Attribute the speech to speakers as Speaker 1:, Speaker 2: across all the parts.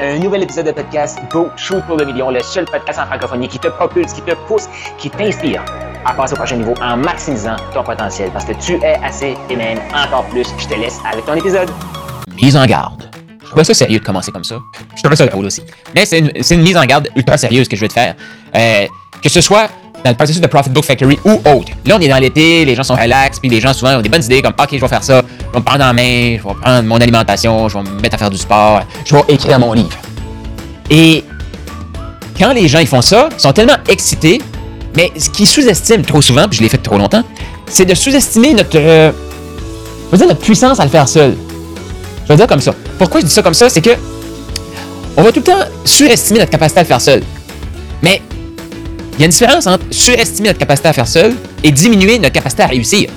Speaker 1: Un nouvel épisode de podcast Go Shoot pour le million, le seul podcast en francophonie qui te propulse, qui te pousse, qui t'inspire à passer au prochain niveau en maximisant ton potentiel parce que tu es assez et même encore plus. Je te laisse avec ton épisode.
Speaker 2: Mise en garde. Je trouve ça sérieux de commencer comme ça. Je trouve ça drôle aussi. Mais c'est une, c'est une mise en garde ultra sérieuse que je vais te faire. Euh, que ce soit dans le processus de Profit Book Factory ou autre. Là, on est dans l'été, les gens sont relax, puis les gens souvent ont des bonnes idées comme OK, je vais faire ça, je vais me prendre en main, je vais prendre mon alimentation, je vais me mettre à faire du sport, je vais écrire mon livre. Et quand les gens ils font ça, ils sont tellement excités, mais ce qu'ils sous-estiment trop souvent, puis je l'ai fait trop longtemps, c'est de sous-estimer notre, euh, dire, notre puissance à le faire seul. Je vais dire comme ça. Pourquoi je dis ça comme ça, c'est que on va tout le temps surestimer notre capacité à le faire seul. Mais il y a une différence entre surestimer notre capacité à faire seul et diminuer notre capacité à réussir.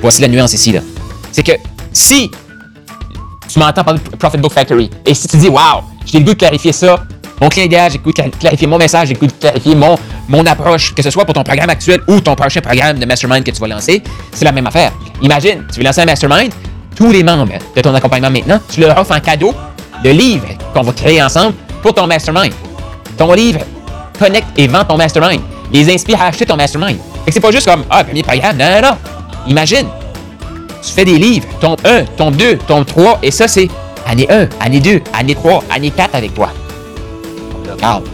Speaker 2: Voici la nuance ici. C'est que si tu m'entends parler de Profit Book Factory et si tu dis, waouh, j'ai le goût de clarifier ça, mon client idéal, j'ai le goût de clarifier mon message, j'ai le goût de clarifier mon, mon approche, que ce soit pour ton programme actuel ou ton prochain programme de mastermind que tu vas lancer, c'est la même affaire. Imagine, tu veux lancer un mastermind, tous les membres de ton accompagnement maintenant, tu leur offres en cadeau le livre qu'on va créer ensemble pour ton mastermind. Ton livre connecte et vend ton mastermind. Les inspire à acheter ton mastermind. Et c'est pas juste comme, ah, premier programme. Non, non, non. Imagine, tu fais des livres, tombe 1, tombe 2, tombe 3, et ça, c'est année 1, année 2, année 3, année 4 avec toi. Regarde.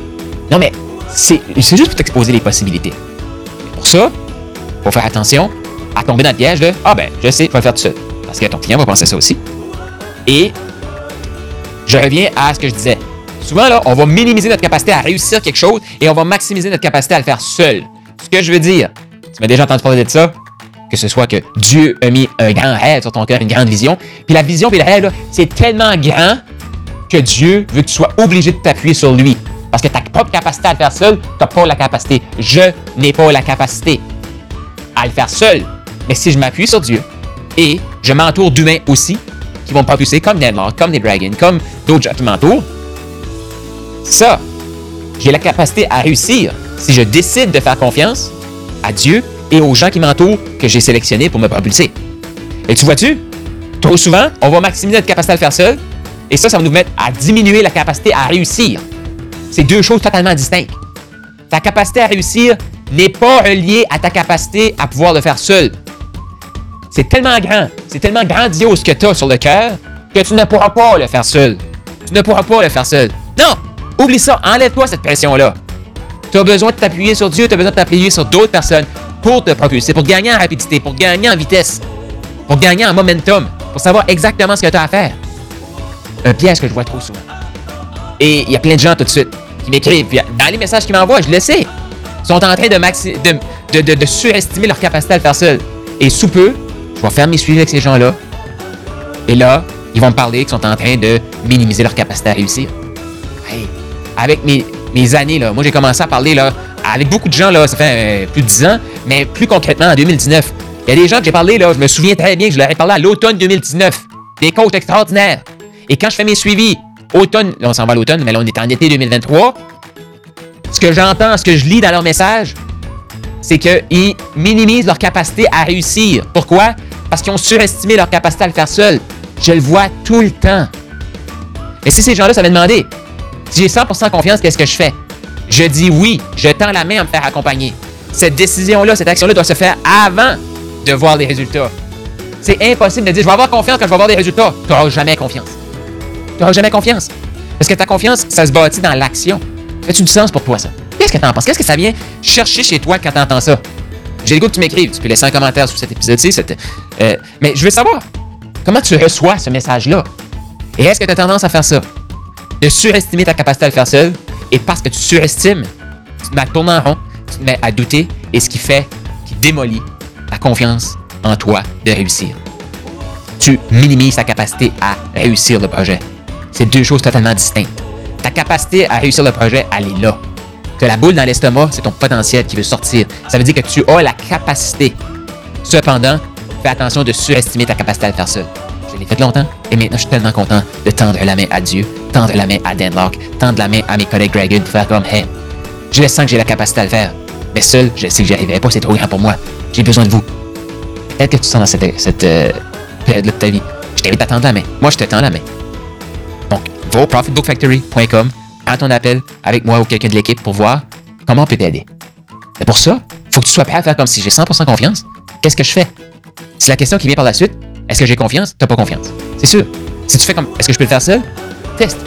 Speaker 2: Non, mais c'est juste pour t'exposer les possibilités. Pour ça, faut faire attention à tomber dans le piège de, ah ben, je sais, tu vas le faire tout seul. Parce que ton client va penser ça aussi. Et je reviens à ce que je disais. Souvent, là, on va minimiser notre capacité à réussir quelque chose et on va maximiser notre capacité à le faire seul. Ce que je veux dire, tu m'as déjà entendu parler de ça, que ce soit que Dieu a mis un grand rêve sur ton cœur, une grande vision. Puis la vision puis le rêve, c'est tellement grand que Dieu veut que tu sois obligé de t'appuyer sur lui. Parce que ta propre capacité à le faire seul, tu n'as pas la capacité. Je n'ai pas la capacité à le faire seul. Mais si je m'appuie sur Dieu et je m'entoure d'humains aussi, qui vont me propulser comme Nedlock, comme des Dragons, comme d'autres gens qui m'entourent, ça, j'ai la capacité à réussir si je décide de faire confiance à Dieu et aux gens qui m'entourent que j'ai sélectionnés pour me propulser. Et tu vois-tu, trop souvent, on va maximiser notre capacité à le faire seul, et ça, ça va nous mettre à diminuer la capacité à réussir. C'est deux choses totalement distinctes. Ta capacité à réussir n'est pas reliée à ta capacité à pouvoir le faire seul. C'est tellement grand, c'est tellement grandiose que tu as sur le cœur que tu ne pourras pas le faire seul. Tu ne pourras pas le faire seul. Non! Oublie ça, enlève-toi cette pression-là. Tu as besoin de t'appuyer sur Dieu, tu as besoin de t'appuyer sur d'autres personnes pour te propulser, pour gagner en rapidité, pour gagner en vitesse, pour gagner en momentum, pour savoir exactement ce que tu as à faire. Un piège que je vois trop souvent. Et il y a plein de gens tout de suite qui m'écrivent, dans les messages qu'ils m'envoient, je le sais, sont en train de, surestimer leur capacité à le faire seul. Et sous peu, je vais faire mes suivis avec ces gens-là. Et là, ils vont me parler qu'ils sont en train de minimiser leur capacité à réussir. Hey, avec mes, mes années, là, moi j'ai commencé à parler là, avec beaucoup de gens, là, ça fait euh, plus de 10 ans, mais plus concrètement en 2019. Il y a des gens que j'ai parlé, là, je me souviens très bien que je leur ai parlé à l'automne 2019. Des coachs extraordinaires. Et quand je fais mes suivis, automne, là on s'en va à l'automne, mais là on est en été 2023, ce que j'entends, ce que je lis dans leurs messages, c'est qu'ils minimisent leur capacité à réussir. Pourquoi? Parce qu'ils ont surestimé leur capacité à le faire seul. Je le vois tout le temps. Mais si ces gens-là, ça va demander, si j'ai 100% confiance, qu'est-ce que je fais? Je dis oui, je tends la main à me faire accompagner. Cette décision-là, cette action-là doit se faire avant de voir les résultats. C'est impossible de dire, je vais avoir confiance quand je vais avoir des résultats. Tu n'auras jamais confiance. Tu n'auras jamais confiance. Parce que ta confiance, ça se bâtit dans l'action. Fait-tu du sens pour toi, ça? Qu'est-ce que tu en penses? Qu'est-ce que ça vient chercher chez toi quand tu entends ça? J'ai le goût que tu m'écrives. Tu peux laisser un commentaire sous cet épisode-ci. euh, mais je veux savoir, comment tu reçois ce message-là? Et est-ce que tu as tendance à faire ça? De surestimer ta capacité à le faire seul, et parce que tu surestimes, tu te tourner en rond, tu à douter, et ce qui fait, qui démolit ta confiance en toi de réussir. Tu minimises ta capacité à réussir le projet. C'est deux choses totalement distinctes. Ta capacité à réussir le projet, elle est là. Que la boule dans l'estomac, c'est ton potentiel qui veut sortir. Ça veut dire que tu as la capacité. Cependant, fais attention de surestimer ta capacité à le faire seul. Je l'ai fait longtemps et maintenant je suis tellement content de tendre la main à Dieu, tendre la main à Denlock, tendre la main à mes collègues Dragon pour faire comme Hey, je le sens que j'ai la capacité à le faire. Mais seul, je sais que j'y arriverai pas, c'est trop grand pour moi. J'ai besoin de vous. Peut-être que tu sens dans cette, euh, période-là de ta vie. Je t'invite à tendre la main. Moi, je te tends la main. Donc, va au profitbookfactory.com, prends ton appel avec moi ou quelqu'un de l'équipe pour voir comment on peut t'aider. C'est pour ça, faut que tu sois prêt à faire comme si j'ai 100% confiance. Qu'est-ce que je fais? Si la question qui vient par la suite, est-ce que j'ai confiance? T'as pas confiance. C'est sûr. Si tu fais comme, est-ce que je peux le faire seul? Teste.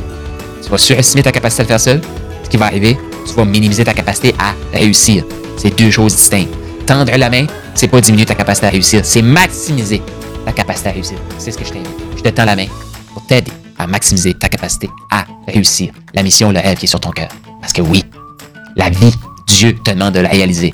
Speaker 2: Tu vas surestimer ta capacité à le faire seul. Ce qui va arriver, tu vas minimiser ta capacité à réussir. C'est deux choses distinctes. Tendre la main, c'est pas diminuer ta capacité à réussir, c'est maximiser ta capacité à réussir. C'est ce que je t'invite. Je te tends la main pour t'aider à maximiser ta capacité à réussir la mission, le rêve qui est sur ton cœur. Parce que oui, la vie, Dieu te demande de la réaliser.